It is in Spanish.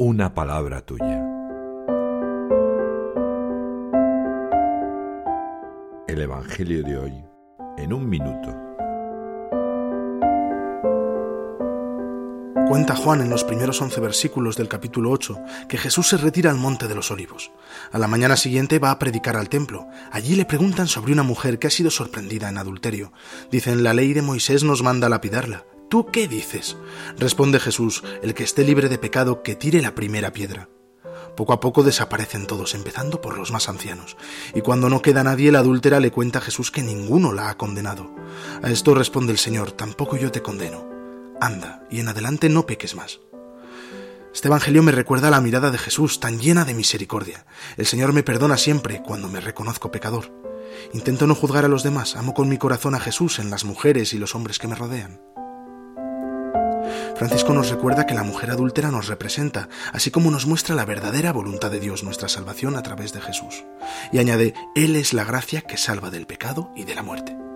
una palabra tuya. El Evangelio de hoy en un minuto. Cuenta Juan en los primeros once versículos del capítulo 8 que Jesús se retira al monte de los olivos. A la mañana siguiente va a predicar al templo. Allí le preguntan sobre una mujer que ha sido sorprendida en adulterio. Dicen, la ley de Moisés nos manda lapidarla. ¿Tú qué dices? Responde Jesús, el que esté libre de pecado, que tire la primera piedra. Poco a poco desaparecen todos, empezando por los más ancianos. Y cuando no queda nadie, la adúltera le cuenta a Jesús que ninguno la ha condenado. A esto responde el Señor, tampoco yo te condeno anda, y en adelante no peques más. Este Evangelio me recuerda la mirada de Jesús, tan llena de misericordia. El Señor me perdona siempre cuando me reconozco pecador. Intento no juzgar a los demás, amo con mi corazón a Jesús en las mujeres y los hombres que me rodean. Francisco nos recuerda que la mujer adúltera nos representa, así como nos muestra la verdadera voluntad de Dios, nuestra salvación a través de Jesús. Y añade, Él es la gracia que salva del pecado y de la muerte.